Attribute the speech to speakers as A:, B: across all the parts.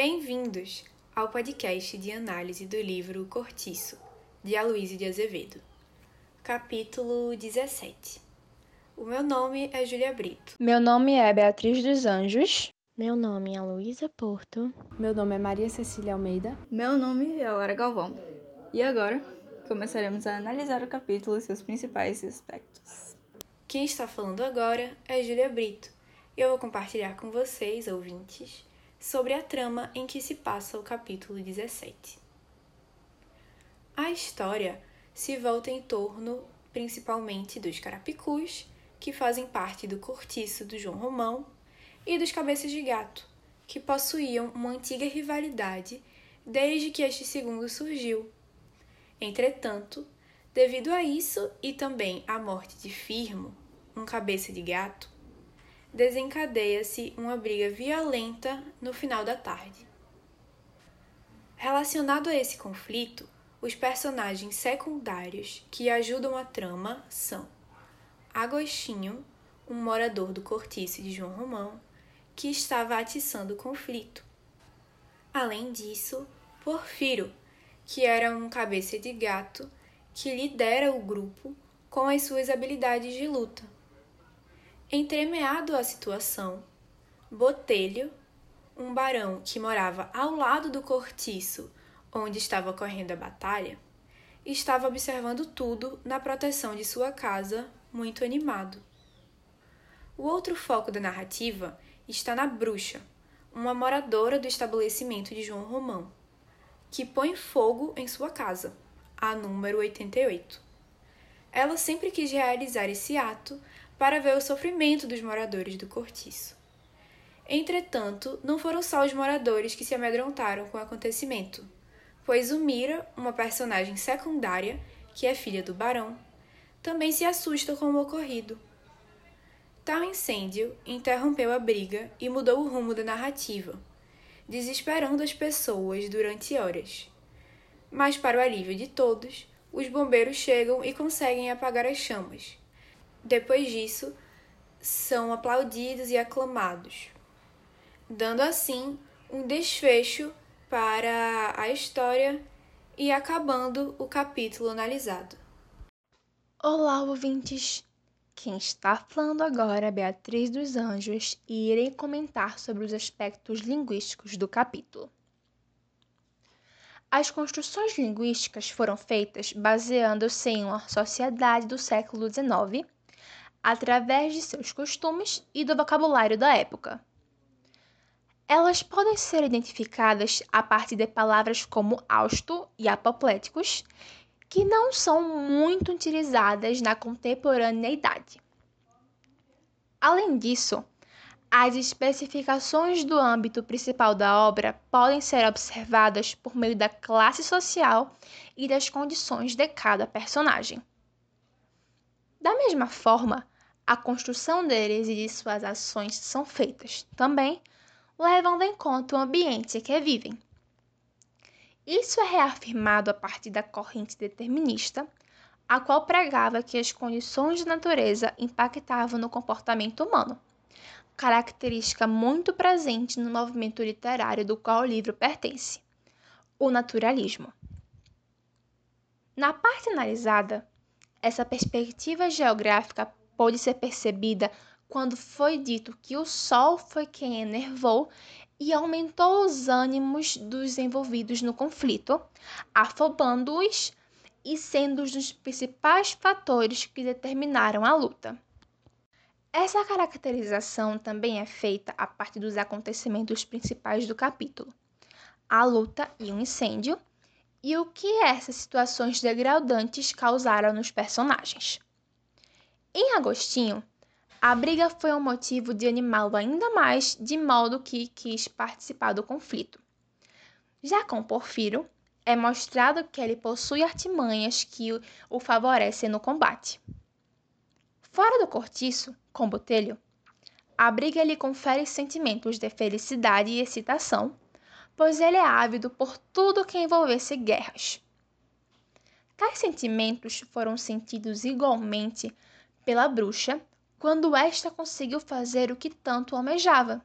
A: Bem-vindos ao podcast de análise do livro Cortiço, de Aloysio de Azevedo. Capítulo 17. O meu nome é Julia Brito.
B: Meu nome é Beatriz dos Anjos.
C: Meu nome é Luísa Porto.
D: Meu nome é Maria Cecília Almeida.
E: Meu nome é Laura Galvão. E agora começaremos a analisar o capítulo e seus principais aspectos.
A: Quem está falando agora é Julia Brito. E eu vou compartilhar com vocês, ouvintes, sobre a trama em que se passa o capítulo 17. A história se volta em torno principalmente dos carapicus, que fazem parte do cortiço do João Romão, e dos cabeças de gato, que possuíam uma antiga rivalidade desde que este segundo surgiu. Entretanto, devido a isso e também à morte de Firmo, um cabeça de gato, desencadeia-se uma briga violenta no final da tarde. Relacionado a esse conflito, os personagens secundários que ajudam a trama são Agostinho, um morador do cortiço de João Romão, que estava atiçando o conflito. Além disso, Porfiro, que era um cabeça de gato que lidera o grupo com as suas habilidades de luta. Entremeado à situação, Botelho, um barão que morava ao lado do cortiço onde estava ocorrendo a batalha, estava observando tudo na proteção de sua casa, muito animado. O outro foco da narrativa está na bruxa, uma moradora do estabelecimento de João Romão, que põe fogo em sua casa, a número 88. Ela sempre quis realizar esse ato para ver o sofrimento dos moradores do cortiço. Entretanto, não foram só os moradores que se amedrontaram com o acontecimento, pois o Mira, uma personagem secundária, que é filha do barão, também se assusta com o ocorrido. Tal incêndio interrompeu a briga e mudou o rumo da narrativa, desesperando as pessoas durante horas. Mas, para o alívio de todos, os bombeiros chegam e conseguem apagar as chamas. Depois disso, são aplaudidos e aclamados, dando assim um desfecho para a história e acabando o capítulo analisado.
B: Olá, ouvintes! Quem está falando agora é Beatriz dos Anjos e irei comentar sobre os aspectos linguísticos do capítulo. As construções linguísticas foram feitas baseando-se em uma sociedade do século XIX, através de seus costumes e do vocabulário da época. Elas podem ser identificadas a partir de palavras como austo e apopléticos, que não são muito utilizadas na contemporaneidade. Além disso, as especificações do âmbito principal da obra podem ser observadas por meio da classe social e das condições de cada personagem. Da mesma forma, a construção deles e de suas ações são feitas também levando em conta o ambiente em que vivem. Isso é reafirmado a partir da corrente determinista, a qual pregava que as condições da natureza impactavam no comportamento humano, característica muito presente no movimento literário do qual o livro pertence, o naturalismo. Na parte analisada, essa perspectiva geográfica pode ser percebida quando foi dito que o Sol foi quem enervou e aumentou os ânimos dos envolvidos no conflito, afobando-os e sendo um dos principais fatores que determinaram a luta. Essa caracterização também é feita a partir dos acontecimentos principais do capítulo: a luta e o incêndio, e o que essas situações degradantes causaram nos personagens. Em Agostinho, a briga foi um motivo de animá-lo ainda mais, de modo que quis participar do conflito. Já com Porfiro, é mostrado que ele possui artimanhas que o favorecem no combate. Fora do cortiço, com Botelho, a briga lhe confere sentimentos de felicidade e excitação, pois ele é ávido por tudo que envolvesse guerras. Tais sentimentos foram sentidos igualmente pela bruxa quando esta conseguiu fazer o que tanto almejava: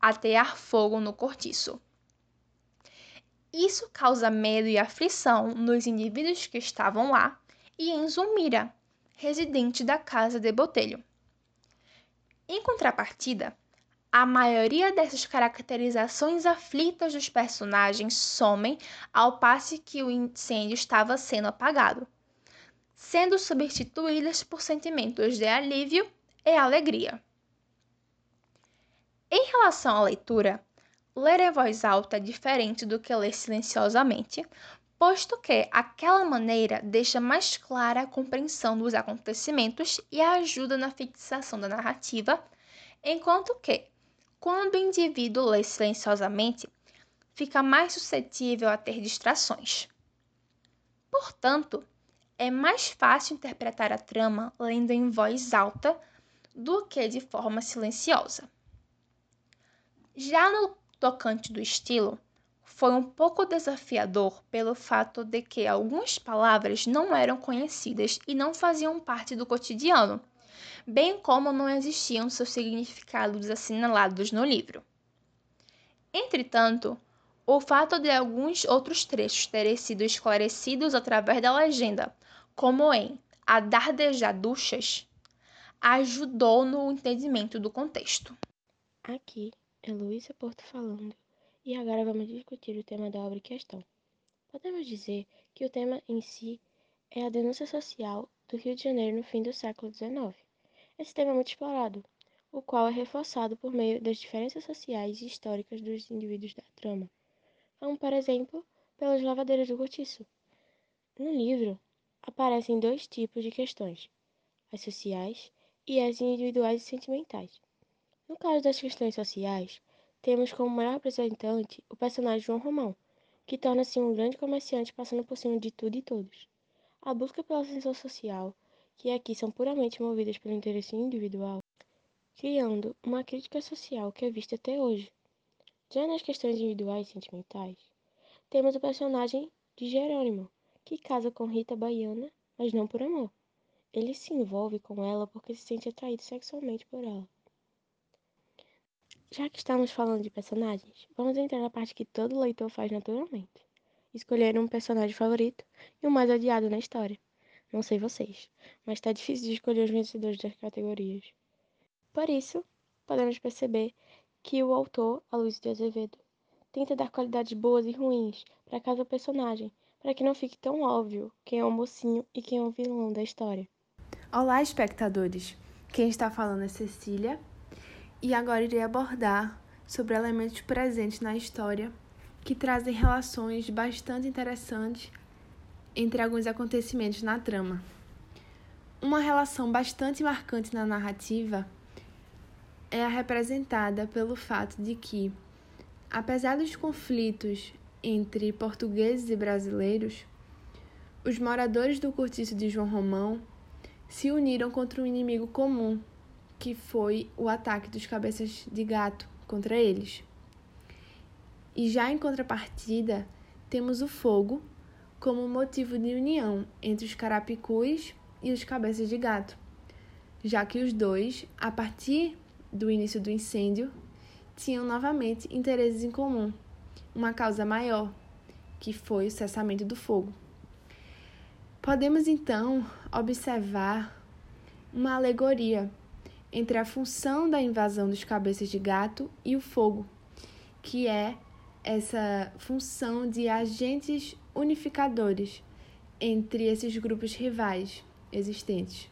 B: atear fogo no cortiço. Isso causa medo e aflição nos indivíduos que estavam lá e em Zulmira, residente da casa de Botelho. Em contrapartida, a maioria dessas caracterizações aflitas dos personagens somem ao passo que o incêndio estava sendo apagado, sendo substituídas por sentimentos de alívio e alegria. Em relação à leitura, ler em voz alta é diferente do que ler silenciosamente, posto que aquela maneira deixa mais clara a compreensão dos acontecimentos e ajuda na fixação da narrativa, enquanto que, quando o indivíduo lê silenciosamente, fica mais suscetível a ter distrações. Portanto, é mais fácil interpretar a trama lendo em voz alta do que de forma silenciosa. Já no tocante do estilo, foi um pouco desafiador pelo fato de que algumas palavras não eram conhecidas e não faziam parte do cotidiano, bem como não existiam seus significados assinalados no livro. Entretanto, o fato de alguns outros trechos terem sido esclarecidos através da legenda, como em A Dardejar Duchas, ajudou no entendimento do contexto.
C: Aqui é Luísa Porto falando, e agora vamos discutir o tema da obra em questão. Podemos dizer que o tema em si é a denúncia social do Rio de Janeiro no fim do século XIX. Esse tema é muito explorado, o qual é reforçado por meio das diferenças sociais e históricas dos indivíduos da trama, como, por exemplo, pelas lavadeiras do cortiço. No livro, aparecem dois tipos de questões, as sociais e as individuais e sentimentais. No caso das questões sociais, temos como maior representante o personagem João Romão, que torna-se um grande comerciante passando por cima de tudo e todos. A busca pela ascensão social, que aqui são puramente movidas pelo interesse individual, criando uma crítica social que é vista até hoje. Já nas questões individuais e sentimentais, temos o personagem de Jerônimo, que casa com Rita Baiana, mas não por amor. Ele se envolve com ela porque se sente atraído sexualmente por ela. Já que estamos falando de personagens, vamos entrar na parte que todo leitor faz naturalmente: escolher um personagem favorito e o mais odiado na história. Não sei vocês, mas está difícil de escolher os vencedores das categorias. Por isso, podemos perceber que o autor, Aloysio de Azevedo, tenta dar qualidades boas e ruins para cada personagem, para que não fique tão óbvio quem é o mocinho e quem é o vilão da história.
D: Olá, espectadores! Quem está falando é Cecília e agora irei abordar sobre elementos presentes na história que trazem relações bastante interessantes entre alguns acontecimentos na trama. Uma relação bastante marcante na narrativa é a representada pelo fato de que, apesar dos conflitos entre portugueses e brasileiros, os moradores do cortiço de João Romão se uniram contra um inimigo comum que foi o ataque dos cabeças de gato contra eles. E já em contrapartida, temos o fogo como motivo de união entre os carapicus e os cabeças de gato, já que os dois, a partir do início do incêndio, tinham novamente interesses em comum, uma causa maior, que foi o cessamento do fogo. Podemos então observar uma alegoria entre a função da invasão dos cabeças de gato e o fogo, que é essa função de agentes unificadores entre esses grupos rivais existentes.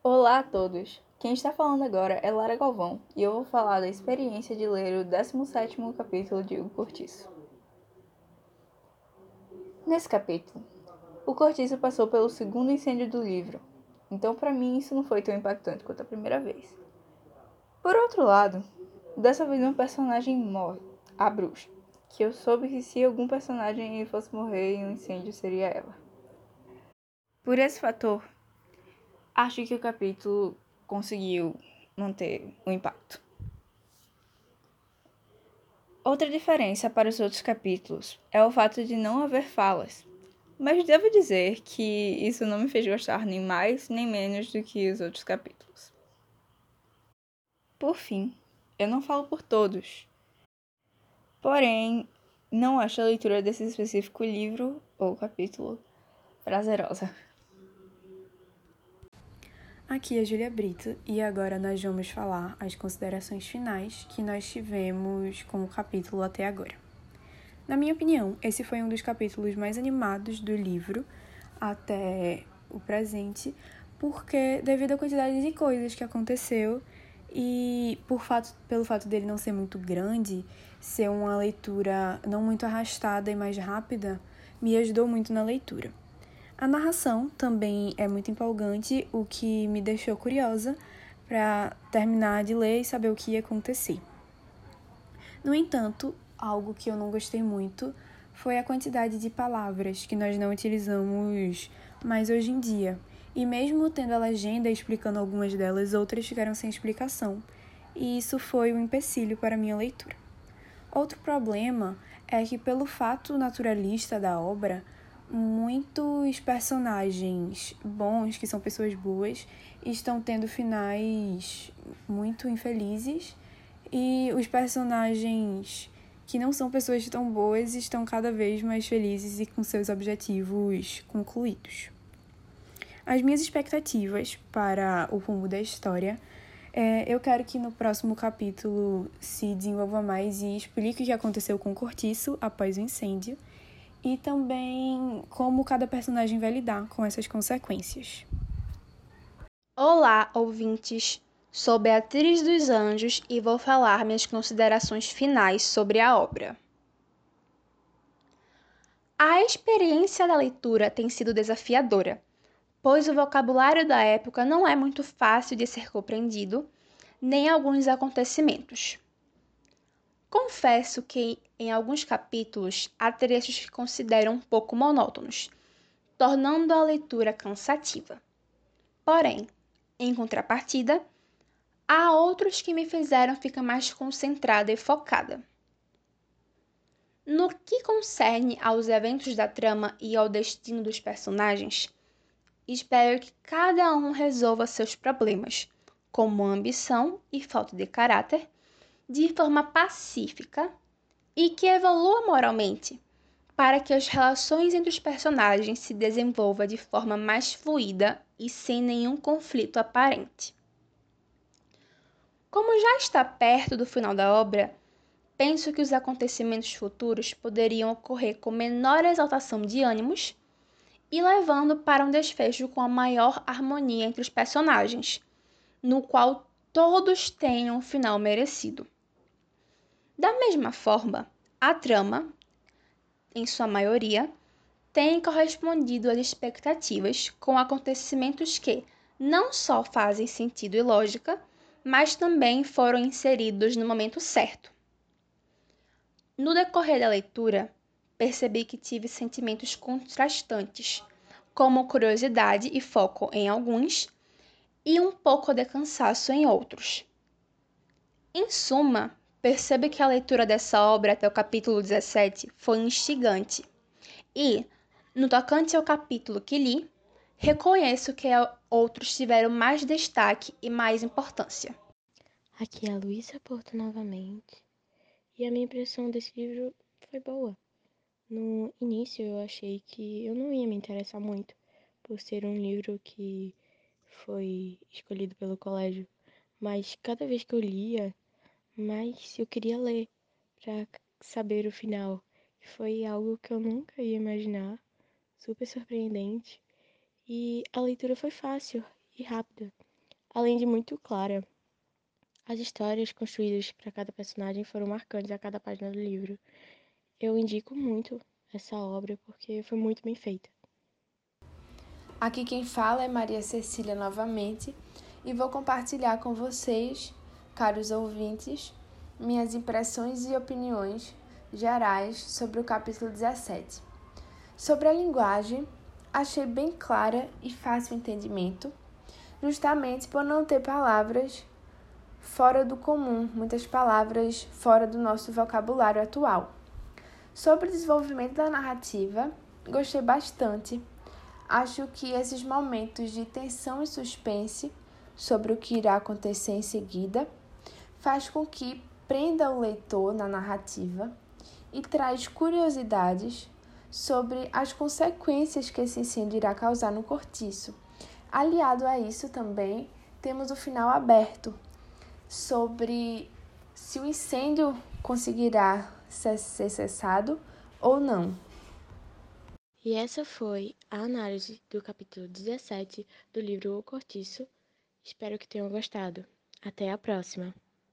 E: Olá a todos! Quem está falando agora é Lara Galvão e eu vou falar da experiência de ler o 17º capítulo de O Cortiço. Nesse capítulo, o Cortiço passou pelo segundo incêndio do livro, então, para mim, isso não foi tão impactante quanto a primeira vez. Por outro lado, dessa vez um personagem morre, a bruxa, que eu soube que se algum personagem fosse morrer em um incêndio seria ela. Por esse fator, acho que o capítulo conseguiu manter o impacto. Outra diferença para os outros capítulos é o fato de não haver falas, mas devo dizer que isso não me fez gostar nem mais nem menos do que os outros capítulos. Por fim, eu não falo por todos, Porém, não acho a leitura desse específico livro ou capítulo prazerosa.
A: Aqui é Julia Brito e agora nós vamos falar as considerações finais que nós tivemos com o capítulo até agora. Na minha opinião, esse foi um dos capítulos mais animados do livro até o presente, porque devido à quantidade de coisas que aconteceu e por fato, pelo fato dele não ser muito grande, ser uma leitura não muito arrastada e mais rápida, me ajudou muito na leitura. A narração também é muito empolgante, o que me deixou curiosa para terminar de ler e saber o que ia acontecer. No entanto, algo que eu não gostei muito foi a quantidade de palavras que nós não utilizamos mais hoje em dia. E mesmo tendo a legenda explicando algumas delas, outras ficaram sem explicação. E isso foi um empecilho para minha leitura. Outro problema é que, pelo fato naturalista da obra, muitos personagens bons, que são pessoas boas, estão tendo finais muito infelizes, e os personagens que não são pessoas tão boas estão cada vez mais felizes e com seus objetivos concluídos. As minhas expectativas para o rumo da história é, eu quero que no próximo capítulo se desenvolva mais e explique o que aconteceu com o Cortiço após o incêndio e também como cada personagem vai lidar com essas consequências.
B: Olá, ouvintes! Sou Beatriz dos Anjos e vou falar minhas considerações finais sobre a obra. A experiência da leitura tem sido desafiadora pois o vocabulário da época não é muito fácil de ser compreendido, nem alguns acontecimentos. Confesso que em alguns capítulos há trechos que considero um pouco monótonos, tornando a leitura cansativa. Porém, em contrapartida, há outros que me fizeram ficar mais concentrada e focada. No que concerne aos eventos da trama e ao destino dos personagens, Espero que cada um resolva seus problemas, como ambição e falta de caráter, de forma pacífica e que evolua moralmente, para que as relações entre os personagens se desenvolvam de forma mais fluida e sem nenhum conflito aparente. Como já está perto do final da obra, penso que os acontecimentos futuros poderiam ocorrer com menor exaltação de ânimos e levando para um desfecho com a maior harmonia entre os personagens, no qual todos tenham um final merecido. Da mesma forma, a trama, em sua maioria, tem correspondido às expectativas com acontecimentos que não só fazem sentido e lógica, mas também foram inseridos no momento certo. No decorrer da leitura, percebi que tive sentimentos contrastantes, como curiosidade e foco em alguns, e um pouco de cansaço em outros. Em suma, percebo que a leitura dessa obra até o capítulo 17 foi instigante, e, no tocante ao capítulo que li, reconheço que outros tiveram mais destaque e mais importância.
C: Aqui é a Luísa Porto novamente, e a minha impressão desse livro foi boa. No início eu achei que eu não ia me interessar muito por ser um livro que foi escolhido pelo colégio, mas cada vez que eu lia, mais eu queria ler para saber o final. Foi algo que eu nunca ia imaginar, super surpreendente, e a leitura foi fácil e rápida, além de muito clara. As histórias construídas para cada personagem foram marcantes a cada página do livro eu indico muito essa obra porque foi muito bem feita.
D: Aqui quem fala é Maria Cecília novamente e vou compartilhar com vocês, caros ouvintes, minhas impressões e opiniões gerais sobre o capítulo 17. Sobre a linguagem, achei bem clara e fácil entendimento, justamente por não ter palavras fora do comum, muitas palavras fora do nosso vocabulário atual. Sobre o desenvolvimento da narrativa, gostei bastante. Acho que esses momentos de tensão e suspense sobre o que irá acontecer em seguida faz com que prenda o leitor na narrativa e traz curiosidades sobre as consequências que esse incêndio irá causar no cortiço. Aliado a isso também temos o final aberto sobre se o incêndio conseguirá ser cessado ou não.
C: E essa foi a análise do capítulo 17 do livro O Cortiço. Espero que tenham gostado. Até a próxima!